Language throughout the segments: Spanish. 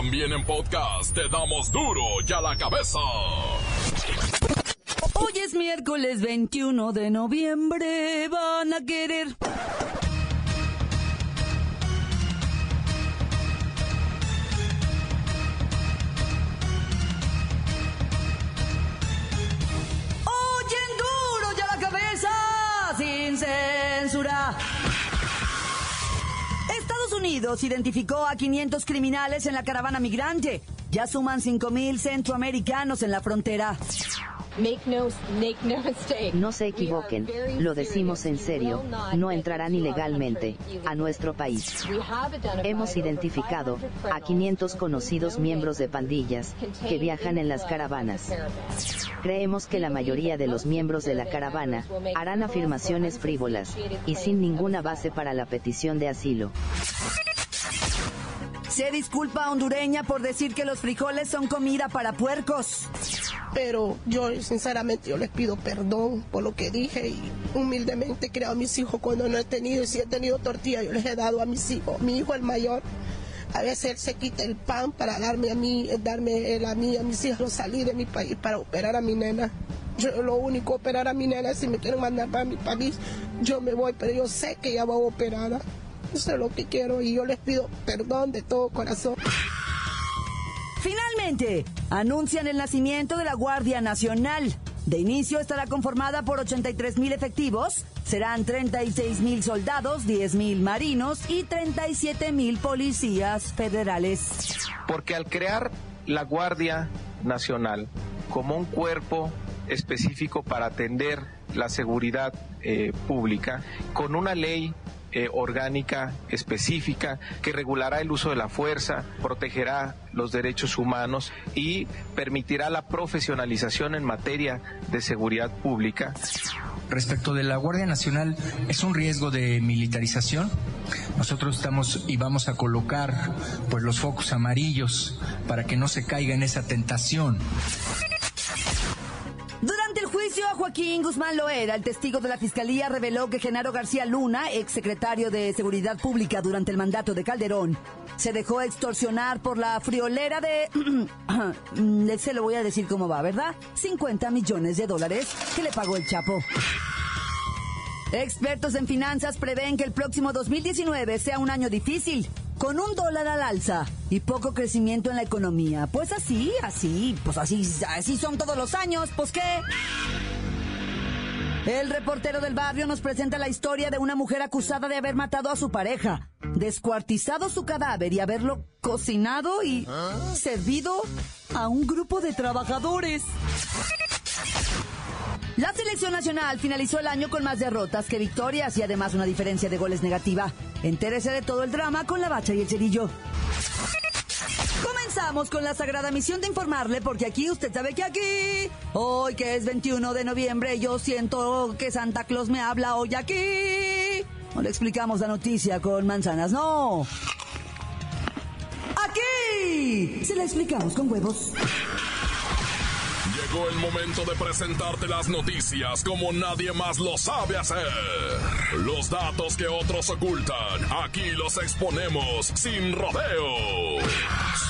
También en podcast te damos duro y a la cabeza. Hoy es miércoles 21 de noviembre. Van a querer. Unidos identificó a 500 criminales en la caravana migrante. Ya suman 5.000 centroamericanos en la frontera. No se equivoquen, lo decimos en serio, no entrarán ilegalmente a nuestro país. Hemos identificado a 500 conocidos miembros de pandillas que viajan en las caravanas. Creemos que la mayoría de los miembros de la caravana harán afirmaciones frívolas y sin ninguna base para la petición de asilo. Se disculpa hondureña por decir que los frijoles son comida para puercos. Pero yo sinceramente yo les pido perdón por lo que dije y humildemente he creado a mis hijos cuando no he tenido y si he tenido tortilla yo les he dado a mis hijos. Mi hijo el mayor a veces él se quita el pan para darme a mí, darme él a mí, a mis hijos salir de mi país para operar a mi nena. Yo lo único operar a mi nena si me quieren mandar para mi país yo me voy, pero yo sé que ella va operada. Eso es lo que quiero y yo les pido perdón de todo corazón. Finalmente, anuncian el nacimiento de la Guardia Nacional. De inicio estará conformada por 83 mil efectivos, serán 36 mil soldados, 10 mil marinos y 37 mil policías federales. Porque al crear la Guardia Nacional como un cuerpo específico para atender la seguridad eh, pública, con una ley eh, orgánica específica que regulará el uso de la fuerza, protegerá los derechos humanos y permitirá la profesionalización en materia de seguridad pública. Respecto de la Guardia Nacional, ¿es un riesgo de militarización? Nosotros estamos y vamos a colocar pues los focos amarillos para que no se caiga en esa tentación. A Joaquín Guzmán Loera, el testigo de la Fiscalía reveló que Genaro García Luna, ex secretario de Seguridad Pública durante el mandato de Calderón, se dejó extorsionar por la friolera de... se lo voy a decir cómo va, ¿verdad? 50 millones de dólares que le pagó el Chapo. Expertos en finanzas prevén que el próximo 2019 sea un año difícil, con un dólar al alza y poco crecimiento en la economía. Pues así, así, pues así, así son todos los años, pues qué. El reportero del barrio nos presenta la historia de una mujer acusada de haber matado a su pareja, descuartizado su cadáver y haberlo cocinado y servido a un grupo de trabajadores. La selección nacional finalizó el año con más derrotas que victorias y además una diferencia de goles negativa. Entérese de todo el drama con la bacha y el cerillo. Con la sagrada misión de informarle, porque aquí usted sabe que aquí, hoy que es 21 de noviembre, yo siento que Santa Claus me habla hoy aquí. No le explicamos la noticia con manzanas, no. Aquí se la explicamos con huevos. Llegó el momento de presentarte las noticias como nadie más lo sabe hacer. Los datos que otros ocultan, aquí los exponemos sin rodeos.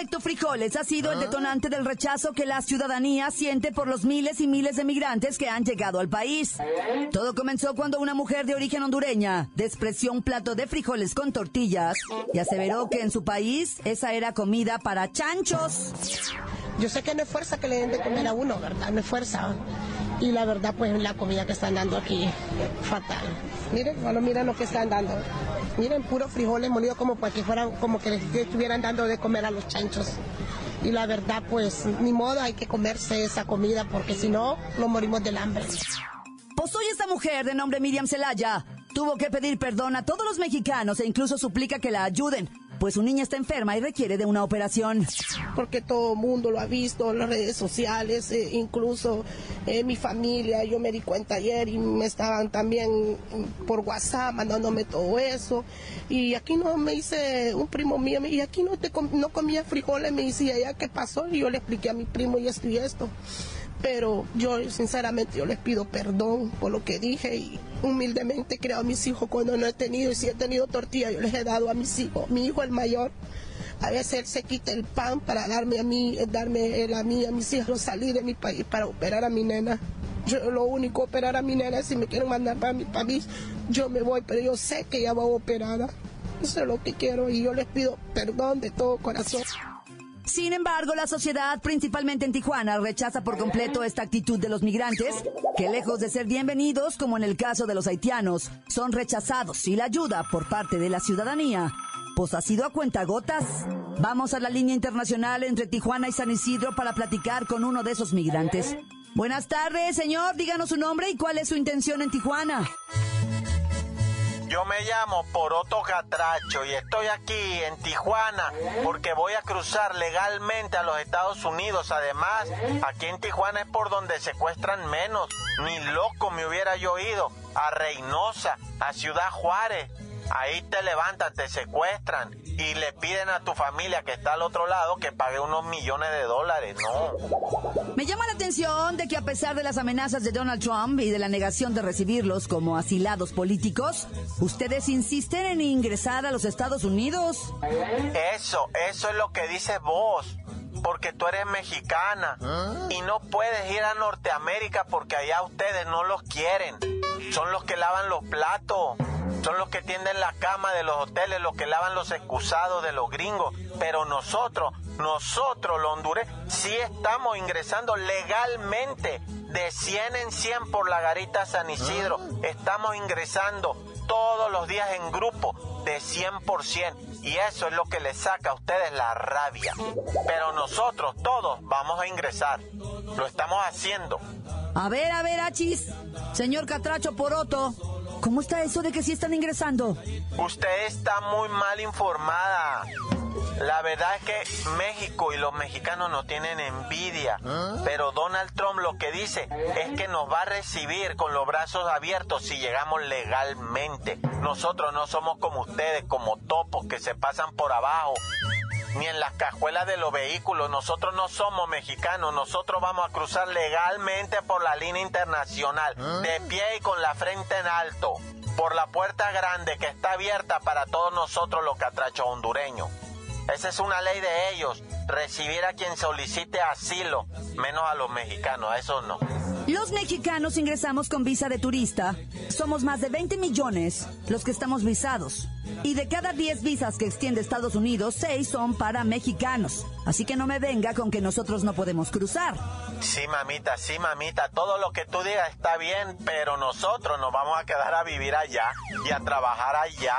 El efecto frijoles ha sido el detonante del rechazo que la ciudadanía siente por los miles y miles de migrantes que han llegado al país. Todo comenzó cuando una mujer de origen hondureña despreció un plato de frijoles con tortillas y aseveró que en su país esa era comida para chanchos. Yo sé que no es fuerza que le den de comer a uno, ¿verdad? No es fuerza. Y la verdad, pues la comida que están dando aquí, fatal. Miren, bueno, miren lo que están dando. Miren, puros frijoles molidos como para que fueran, como que les estuvieran dando de comer a los chanchos. Y la verdad, pues, ni modo, hay que comerse esa comida porque si no, nos morimos del hambre. Pues hoy esta mujer de nombre Miriam Celaya tuvo que pedir perdón a todos los mexicanos e incluso suplica que la ayuden. Pues su niña está enferma y requiere de una operación. Porque todo el mundo lo ha visto en las redes sociales, eh, incluso eh, mi familia, yo me di cuenta ayer y me estaban también por WhatsApp mandándome todo eso. Y aquí no me dice un primo mío, y aquí no, te no comía frijoles, me decía, ¿ya qué pasó? Y yo le expliqué a mi primo y esto y esto pero yo sinceramente yo les pido perdón por lo que dije y humildemente creo a mis hijos cuando no he tenido y si he tenido tortilla yo les he dado a mis hijos, mi hijo el mayor a veces él se quita el pan para darme a mí, darme él a mí, a mis hijos, salir de mi país para operar a mi nena. Yo lo único operar a mi nena, si me quieren mandar para mi país, yo me voy, pero yo sé que ella va operada. Eso es lo que quiero y yo les pido perdón de todo corazón. Sin embargo, la sociedad, principalmente en Tijuana, rechaza por completo esta actitud de los migrantes, que lejos de ser bienvenidos, como en el caso de los haitianos, son rechazados y la ayuda por parte de la ciudadanía, pues ha sido a cuentagotas. Vamos a la línea internacional entre Tijuana y San Isidro para platicar con uno de esos migrantes. Buenas tardes, señor. Díganos su nombre y cuál es su intención en Tijuana. Yo me llamo Poroto Catracho y estoy aquí en Tijuana porque voy a cruzar legalmente a los Estados Unidos. Además, aquí en Tijuana es por donde secuestran menos. Ni loco me hubiera yo ido a Reynosa, a Ciudad Juárez. Ahí te levantan, te secuestran y le piden a tu familia que está al otro lado que pague unos millones de dólares. No. Me llama la atención de que a pesar de las amenazas de Donald Trump y de la negación de recibirlos como asilados políticos, ustedes insisten en ingresar a los Estados Unidos. Eso, eso es lo que dices vos porque tú eres mexicana y no puedes ir a Norteamérica porque allá ustedes no los quieren. Son los que lavan los platos, son los que tienden la cama de los hoteles, los que lavan los excusados de los gringos. Pero nosotros, nosotros los hondureños, sí estamos ingresando legalmente de 100 en 100 por la garita San Isidro. Estamos ingresando todos los días en grupo de 100%. Y eso es lo que les saca a ustedes la rabia. Pero nosotros todos vamos a ingresar. Lo estamos haciendo. A ver, a ver, Achis. Señor Catracho Poroto, ¿cómo está eso de que sí están ingresando? Usted está muy mal informada. La verdad es que México y los mexicanos no tienen envidia, ¿Ah? pero Donald Trump lo que dice es que nos va a recibir con los brazos abiertos si llegamos legalmente. Nosotros no somos como ustedes, como topos que se pasan por abajo ni en las cajuelas de los vehículos. Nosotros no somos mexicanos, nosotros vamos a cruzar legalmente por la línea internacional, ¿Ah? de pie y con la frente en alto, por la puerta grande que está abierta para todos nosotros los catrachos hondureños. Esa es una ley de ellos, recibir a quien solicite asilo, menos a los mexicanos, a eso no. Los mexicanos ingresamos con visa de turista. Somos más de 20 millones los que estamos visados. Y de cada 10 visas que extiende Estados Unidos, 6 son para mexicanos. Así que no me venga con que nosotros no podemos cruzar. Sí, mamita, sí, mamita. Todo lo que tú digas está bien, pero nosotros nos vamos a quedar a vivir allá y a trabajar allá.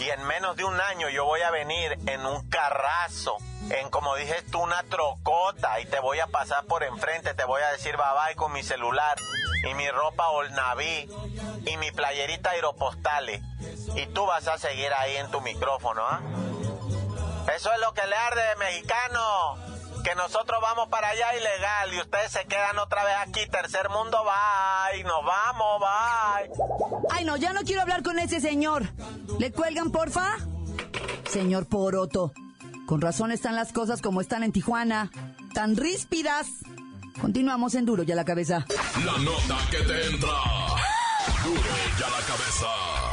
Y en menos de un año yo voy a venir en un carrazo en como dije tú una trocota y te voy a pasar por enfrente, te voy a decir bye bye con mi celular y mi ropa Olnaví y mi playerita aeropostales y tú vas a seguir ahí en tu micrófono, ¿ah? Eso es lo que le arde de mexicano, que nosotros vamos para allá ilegal y ustedes se quedan otra vez aquí, tercer mundo, bye, nos vamos, bye. Ay no, ya no quiero hablar con ese señor. ¿Le cuelgan, porfa? Señor Poroto. Con razón están las cosas como están en Tijuana, tan ríspidas. Continuamos en Duro ya la cabeza. La nota que te entra. Duro ya la cabeza.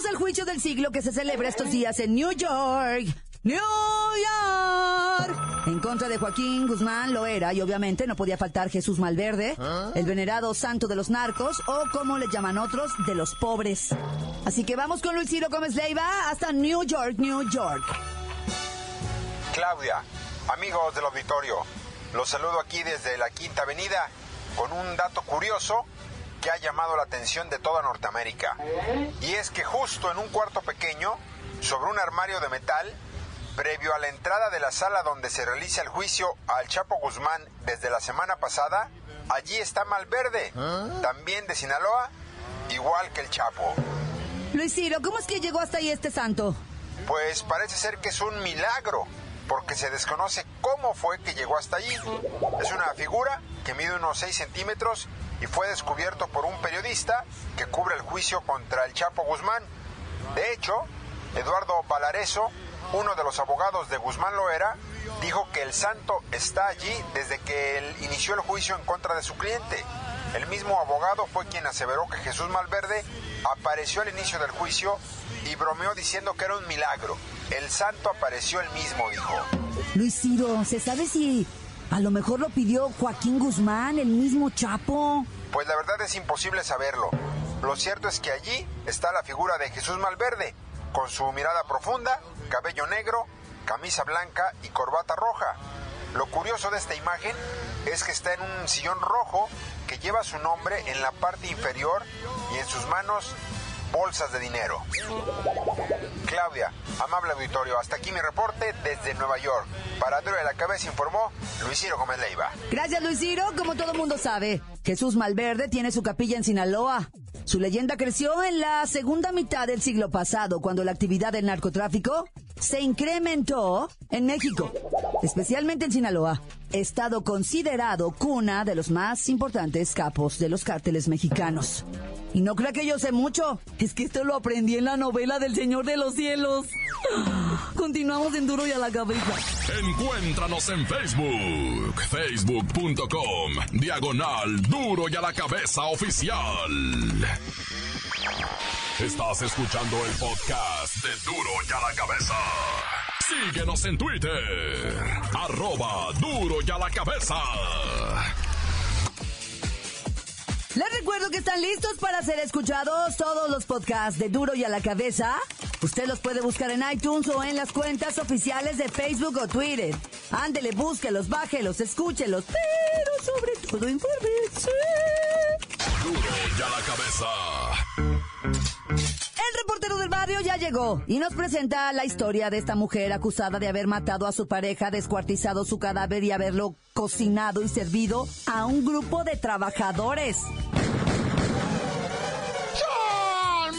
Vamos al juicio del siglo que se celebra estos días en New York. New York. En contra de Joaquín Guzmán lo era y obviamente no podía faltar Jesús Malverde, ¿Ah? el venerado santo de los narcos o como le llaman otros, de los pobres. Así que vamos con Luis Ciro Gómez Leiva hasta New York, New York. Claudia, amigos del auditorio, los saludo aquí desde la Quinta Avenida con un dato curioso que ha llamado la atención de toda Norteamérica. Y es que justo en un cuarto pequeño, sobre un armario de metal, Previo a la entrada de la sala donde se realiza el juicio al Chapo Guzmán desde la semana pasada, allí está Malverde, ¿Ah? también de Sinaloa, igual que el Chapo. Luis Ciro, ¿cómo es que llegó hasta ahí este santo? Pues parece ser que es un milagro, porque se desconoce cómo fue que llegó hasta allí. Es una figura que mide unos 6 centímetros y fue descubierto por un periodista que cubre el juicio contra el Chapo Guzmán. De hecho, Eduardo Valareso, uno de los abogados de Guzmán Loera, dijo que el santo está allí desde que él inició el juicio en contra de su cliente. El mismo abogado fue quien aseveró que Jesús Malverde apareció al inicio del juicio y bromeó diciendo que era un milagro. El santo apareció el mismo, dijo. Luis Ciro, ¿se sabe si a lo mejor lo pidió Joaquín Guzmán, el mismo Chapo? Pues la verdad es imposible saberlo. Lo cierto es que allí está la figura de Jesús Malverde, con su mirada profunda, cabello negro, camisa blanca y corbata roja. Lo curioso de esta imagen es que está en un sillón rojo que lleva su nombre en la parte inferior y en sus manos bolsas de dinero. Claudia, amable auditorio, hasta aquí mi reporte desde Nueva York. Para Duro de la Cabeza informó Luis Ciro Gómez Leiva. Gracias, Luis Ciro. Como todo mundo sabe, Jesús Malverde tiene su capilla en Sinaloa. Su leyenda creció en la segunda mitad del siglo pasado, cuando la actividad del narcotráfico se incrementó en México, especialmente en Sinaloa, estado considerado cuna de los más importantes capos de los cárteles mexicanos. Y no crea que yo sé mucho, es que esto lo aprendí en la novela del Señor de los Cielos. Continuamos en Duro y a la cabeza. Encuéntranos en Facebook, facebook.com, diagonal Duro y a la cabeza oficial. Estás escuchando el podcast de Duro y a la cabeza. Síguenos en Twitter, arroba Duro y a la cabeza. Les recuerdo que están listos para ser escuchados todos los podcasts de Duro y a la cabeza. Usted los puede buscar en iTunes o en las cuentas oficiales de Facebook o Twitter. Ándele, búsquelos, bájelos, escúchelos, pero sobre todo infórmese. Duro y a la cabeza. El reportero del barrio ya llegó y nos presenta la historia de esta mujer acusada de haber matado a su pareja, descuartizado su cadáver y haberlo cocinado y servido a un grupo de trabajadores.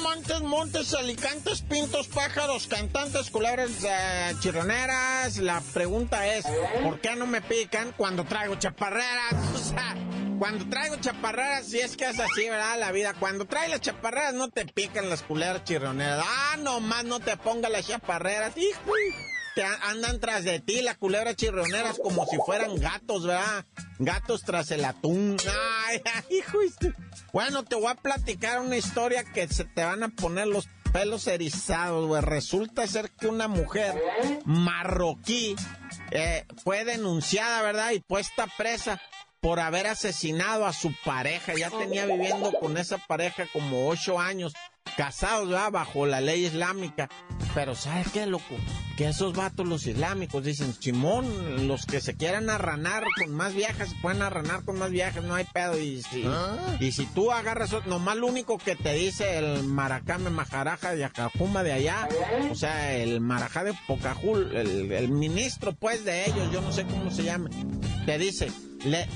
Montes, montes, alicantes, pintos, pájaros, cantantes, culebras, eh, chirroneras. La pregunta es, ¿por qué no me pican cuando traigo chaparreras? O sea, cuando traigo chaparreras, si es que es así, ¿verdad? La vida. Cuando trae las chaparreras, no te pican las culebras chirroneras. Ah, nomás no te ponga las chaparreras. Hijo, te andan tras de ti las culebras chirroneras como si fueran gatos, ¿verdad? Gatos tras el atún. Ay, hijo. Bueno, te voy a platicar una historia que se te van a poner los pelos erizados, güey. Resulta ser que una mujer marroquí eh, fue denunciada, ¿verdad? Y puesta presa por haber asesinado a su pareja. Ya tenía viviendo con esa pareja como ocho años, casados, ¿verdad? Bajo la ley islámica. Pero ¿sabes qué, loco? Que esos vatos, los islámicos, dicen, Simón, los que se quieran arranar con más viejas, se pueden arranar con más viejas, no hay pedo. Y si, y si tú agarras, nomás lo único que te dice el maracame majaraja de Acajuma de allá, o sea, el marajá de Pocajul, el, el ministro, pues, de ellos, yo no sé cómo se llama, te dice,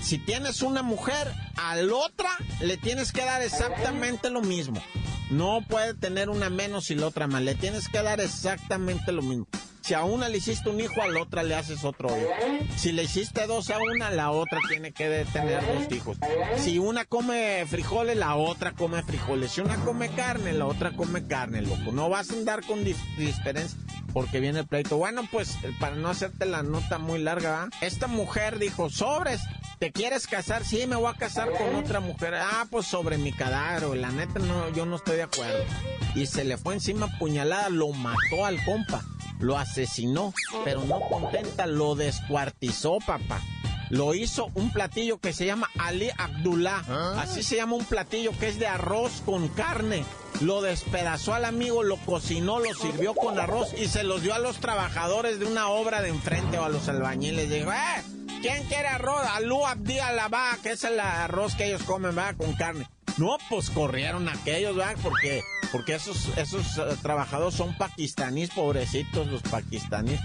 si tienes una mujer, al otra le tienes que dar exactamente lo mismo. No puede tener una menos y la otra más. Le tienes que dar exactamente lo mismo. Si a una le hiciste un hijo, a la otra le haces otro hijo. Si le hiciste dos a una, la otra tiene que tener dos hijos. Si una come frijoles, la otra come frijoles. Si una come carne, la otra come carne, loco. No vas a andar con diferencia porque viene el pleito. Bueno, pues para no hacerte la nota muy larga, esta mujer dijo, sobres, ¿te quieres casar? Sí, me voy a casar con otra mujer. Ah, pues sobre mi cadáver, la neta no, yo no estoy de acuerdo. Y se le fue encima puñalada, lo mató al compa lo asesinó, pero no contenta, lo descuartizó, papá. Lo hizo un platillo que se llama Ali Abdullah. Así se llama un platillo que es de arroz con carne. Lo despedazó al amigo, lo cocinó, lo sirvió con arroz y se los dio a los trabajadores de una obra de enfrente o a los albañiles. Dijo, ¡eh! ¿Quién quiere arroz? Alú Abdi Alabá, que es el arroz que ellos comen, va, con carne. No, pues corrieron aquellos, ¿verdad? Porque, porque esos, esos eh, trabajadores son pakistaníes, pobrecitos los pakistaníes.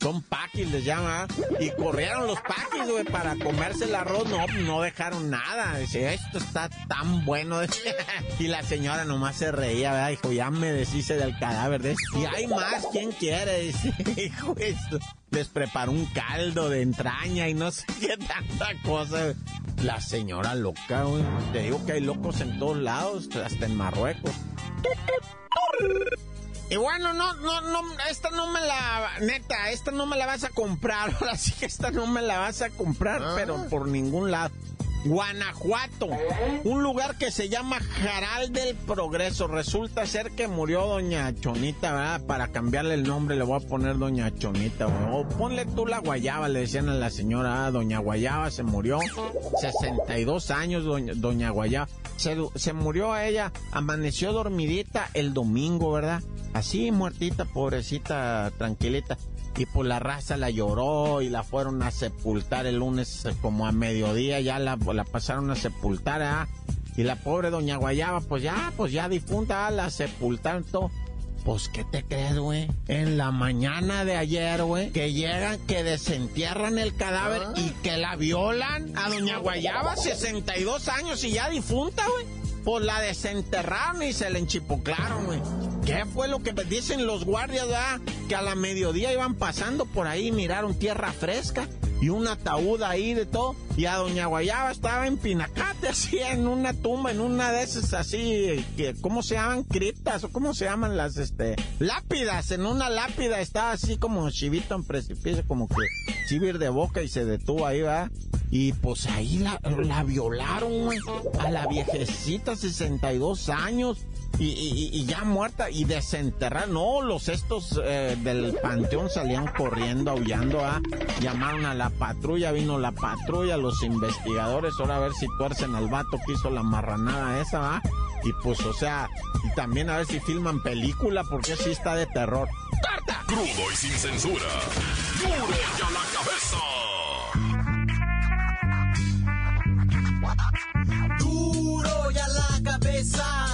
son paquis, les llama. Y corrieron los paquis, güey, para comerse el arroz. No, no dejaron nada. Dice, esto está tan bueno. y la señora nomás se reía, ¿verdad? Dijo, ya me deshice del cadáver. Y hay más, ¿quién quiere? Dice, hijo, esto. Les preparó un caldo de entraña y no sé qué tanta cosa. La señora loca, güey. Te digo que hay locos en todos lados, hasta en Marruecos. Y bueno, no, no, no, esta no me la, neta, esta no me la vas a comprar. Ahora sí que esta no me la vas a comprar, ah. pero por ningún lado. Guanajuato, un lugar que se llama Jaral del Progreso. Resulta ser que murió doña Chonita, ¿verdad? Para cambiarle el nombre le voy a poner doña Chonita, O ponle tú la guayaba, le decían a la señora, ah, doña Guayaba se murió, 62 años doña, doña Guayaba. Se, se murió a ella, amaneció dormidita el domingo, ¿verdad? Así muertita, pobrecita, tranquilita y pues la raza la lloró y la fueron a sepultar el lunes eh, como a mediodía, ya la, la pasaron a sepultar, ¿ah? Y la pobre doña Guayaba, pues ya, pues ya difunta, la sepultaron todo. Pues, ¿qué te crees, güey? En la mañana de ayer, güey, que llegan, que desentierran el cadáver ah. y que la violan a doña Guayaba, 62 años y ya difunta, güey. Pues la desenterraron y se la enchipuclaron, güey. ¿Qué fue lo que dicen los guardias, ah? Que a la mediodía iban pasando por ahí, miraron tierra fresca y un ataúd ahí de todo. Y a Doña Guayaba estaba en Pinacate, así, en una tumba, en una de esas así, que, ¿cómo se llaman? Criptas, o cómo se llaman las, este, lápidas. En una lápida estaba así como chivito en precipicio, como que chivir de boca y se detuvo ahí, ¿verdad? Y pues ahí la, la violaron, güey. A la viejecita, 62 años. Y, ya muerta y desenterrar. No, los estos eh, del panteón salían corriendo, aullando. a Llamaron a la patrulla, vino la patrulla, los investigadores. Ahora a ver si tuercen al vato que hizo la marranada esa, ¿va? Y pues, o sea, y también a ver si filman película, porque sí está de terror. ¡Carta! Crudo y sin censura. ¡Duro ya la cabeza! Te damos las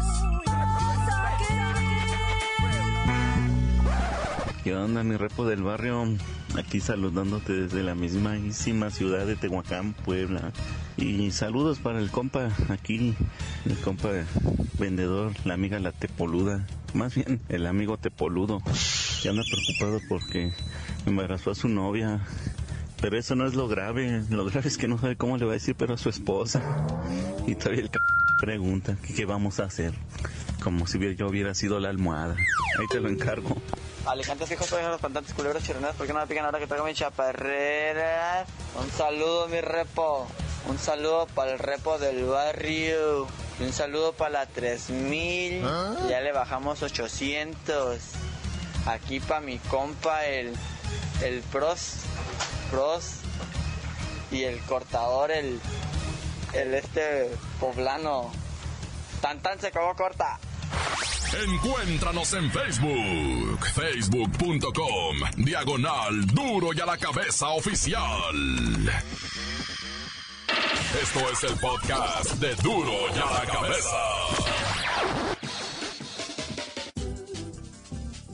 ¿Qué onda, mi repo del barrio? Aquí saludándote desde la mismísima ciudad de Tehuacán, Puebla. Y saludos para el compa aquí, el compa vendedor, la amiga la Tepoluda. Más bien, el amigo Tepoludo. Que anda preocupado porque embarazó a su novia. Pero eso no es lo grave. Lo grave es que no sabe cómo le va a decir, pero a su esposa. Y todavía el c pregunta qué vamos a hacer. Como si yo hubiera sido la almohada. Ahí te lo encargo. Alicantes fijos pueden los pantantes culeros chironeros, ¿por qué no me pican ahora que traigo mi chaparrera? Un saludo, mi repo. Un saludo para el repo del barrio. Y un saludo para la 3000. ¿Ah? Ya le bajamos 800. Aquí para mi compa, el, el pros. Pros. Y el cortador, el, el este poblano. Tan tan se acabó corta. Encuéntranos en Facebook, facebook.com, diagonal duro y a la cabeza oficial. Esto es el podcast de duro y a la cabeza.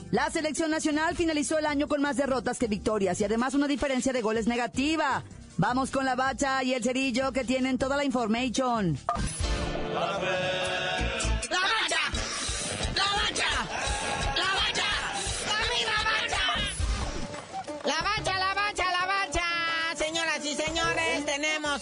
La selección nacional finalizó el año con más derrotas que victorias y además una diferencia de goles negativa. Vamos con la bacha y el cerillo que tienen toda la información.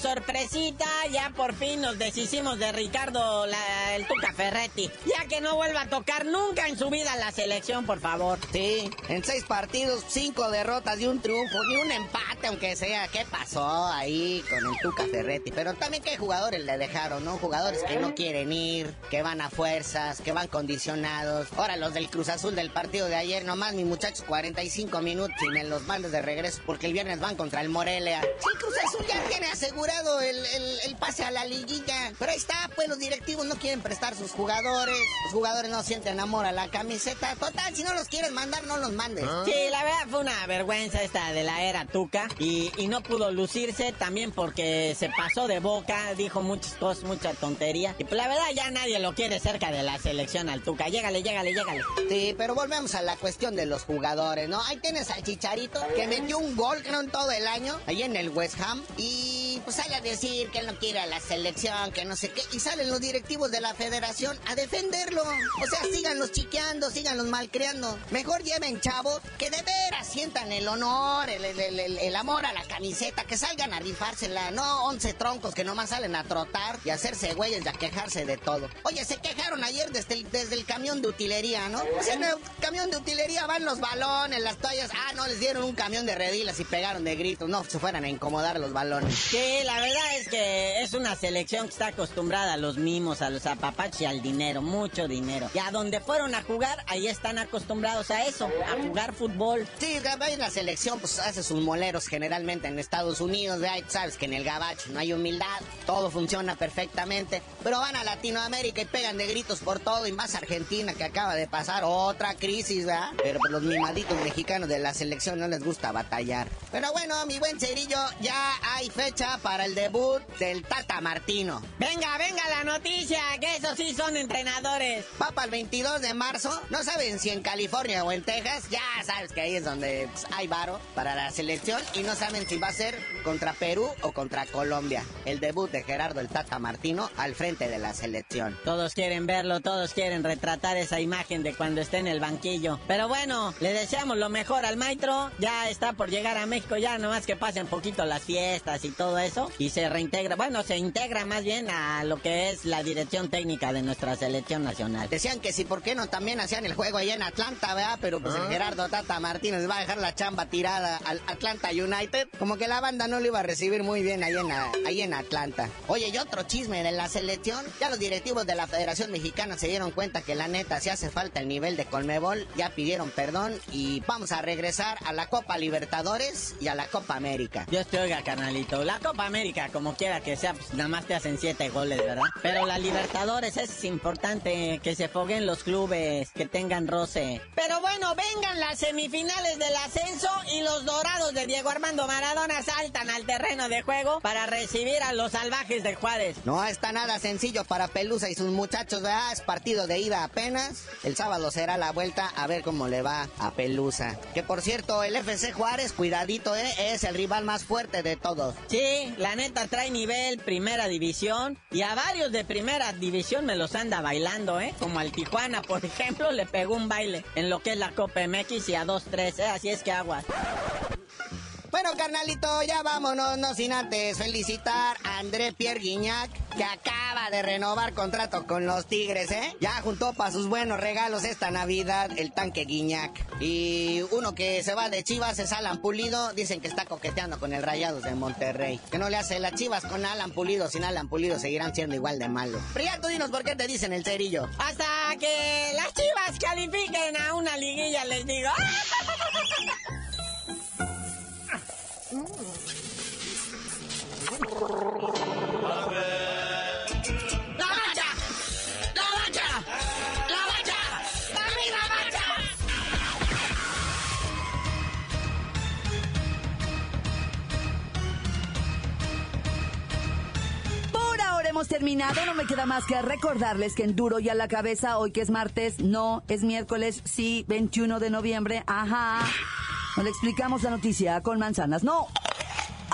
Sorpresita, ya por fin nos deshicimos de Ricardo el Tuca Ferretti. Ya que no vuelva a tocar nunca en su vida la selección, por favor. Sí, en seis partidos, cinco derrotas y un triunfo, y un empate, aunque sea. ¿Qué pasó ahí con el Tuca Ferretti? Pero también qué jugadores le dejaron, ¿no? Jugadores que no quieren ir, que van a fuerzas, que van condicionados. Ahora los del Cruz Azul del partido de ayer, nomás mis muchachos, 45 minutos y me los mandes de regreso porque el viernes van contra el Morelia. Sí, Cruz Azul ya tiene asegurado logrado el, el, pase a la liguilla. Pero ahí está, pues los directivos no quieren prestar sus jugadores. Los jugadores no sienten amor a la camiseta. Total, si no los quieres mandar, no los mandes. Sí, la verdad fue una vergüenza esta de la era Tuca. Y, y no pudo lucirse también porque se pasó de boca, dijo muchas cosas, mucha tontería. Y pues la verdad ya nadie lo quiere cerca de la selección al Tuca. Llégale, llégale, llégale. Sí, pero volvemos a la cuestión de los jugadores, ¿no? Ahí tienes al Chicharito que metió un gol, creo, en todo el año, ahí en el West Ham. Y pues sale a decir que él no quiere a la selección, que no sé qué. Y salen los directivos de la federación a defenderlo. O sea, síganlos chiqueando, síganlos malcreando. Mejor lleven chavos que de veras sientan el honor, el, el, amor a la camiseta, que salgan a rifársela, no 11 troncos que nomás salen a trotar y hacerse güeyes y a quejarse de todo. Oye, se quejaron ayer desde el, desde el camión de utilería, ¿no? Pues en el camión de utilería van los balones, las toallas. Ah, no, les dieron un camión de redilas y pegaron de gritos. No, se fueran a incomodar los balones. Sí, la verdad es que es una selección que está acostumbrada a los mimos, a los apapachos y al dinero, mucho dinero. Y a donde fueron a jugar, ahí están acostumbrados a eso, a jugar fútbol. Sí, en la selección, pues hace sus moleros generalmente en Estados Unidos, ¿verdad? sabes que en el gabacho no hay humildad, todo funciona perfectamente. Pero van a Latinoamérica y pegan de gritos por todo, y más Argentina que acaba de pasar otra crisis, ¿verdad? Pero pues, los mimaditos mexicanos de la selección no les gusta batallar. Pero bueno, mi buen cerillo, ya hay fecha para el debut del Tata Martino. Venga, venga la noticia, que esos sí son entrenadores. Va el 22 de marzo, no saben si en California o en Texas, ya sabes que ahí es donde pues, hay varo para la selección y no saben si va a ser contra Perú o contra Colombia. El debut de Gerardo el Tata Martino al frente de la selección. Todos quieren verlo, todos quieren retratar esa imagen de cuando esté en el banquillo. Pero bueno, le deseamos lo mejor al maestro. Ya está por llegar a México, ya nomás que pasen poquito las fiestas y todo eso. Y se reintegra, bueno, se integra más bien a lo que es la dirección técnica de nuestra selección nacional. Decían que si, ¿por qué no también hacían el juego allá en Atlanta, verdad? Pero pues el ah. Gerardo Tata Martínez va a dejar la chamba tirada al Atlanta United. Como que la banda no lo iba a recibir muy bien ahí en, ahí en Atlanta. Oye, y otro chisme de la selección. Ya los directivos de la Federación Mexicana se dieron cuenta que la neta, si hace falta el nivel de Colmebol, ya pidieron perdón y vamos a regresar a la Copa Libertadores y a la Copa América. Dios te oiga, carnalito. La Copa América, como quiera que sea, pues nada más te hacen siete goles, ¿verdad? Pero la Libertadores es importante que se foguen los clubes, que tengan roce. Pero bueno, vengan las semifinales del ascenso y los dorados de Diego Armando Maradona saltan al terreno de juego para recibir a los salvajes de Juárez. No está nada sencillo para Pelusa y sus muchachos, ¿verdad? Es partido de ida apenas. El sábado será la vuelta a ver cómo le va a Pelusa. Que por cierto, el FC Juárez, cuidadito, ¿eh? Es el rival más fuerte de todos. La neta trae nivel primera división y a varios de primera división me los anda bailando, ¿eh? Como al Tijuana, por ejemplo, le pegó un baile en lo que es la Copa MX y a 2-3, ¿eh? Así es que aguas. Bueno, carnalito, ya vámonos, no sin antes felicitar a André Pierre Guignac, que acaba de renovar contrato con los Tigres, ¿eh? Ya juntó para sus buenos regalos esta Navidad el tanque Guiñac. Y uno que se va de Chivas es Alan Pulido, dicen que está coqueteando con el Rayados de Monterrey. Que no le hace las Chivas con Alan Pulido, sin Alan Pulido seguirán siendo igual de malos. Pero ya tú dinos por qué te dicen el cerillo. Hasta que las Chivas califiquen a una liguilla, les digo. hemos terminado. No me queda más que recordarles que en Duro y a la cabeza, hoy que es martes, no, es miércoles, sí, 21 de noviembre, ajá. No le explicamos la noticia con manzanas, no.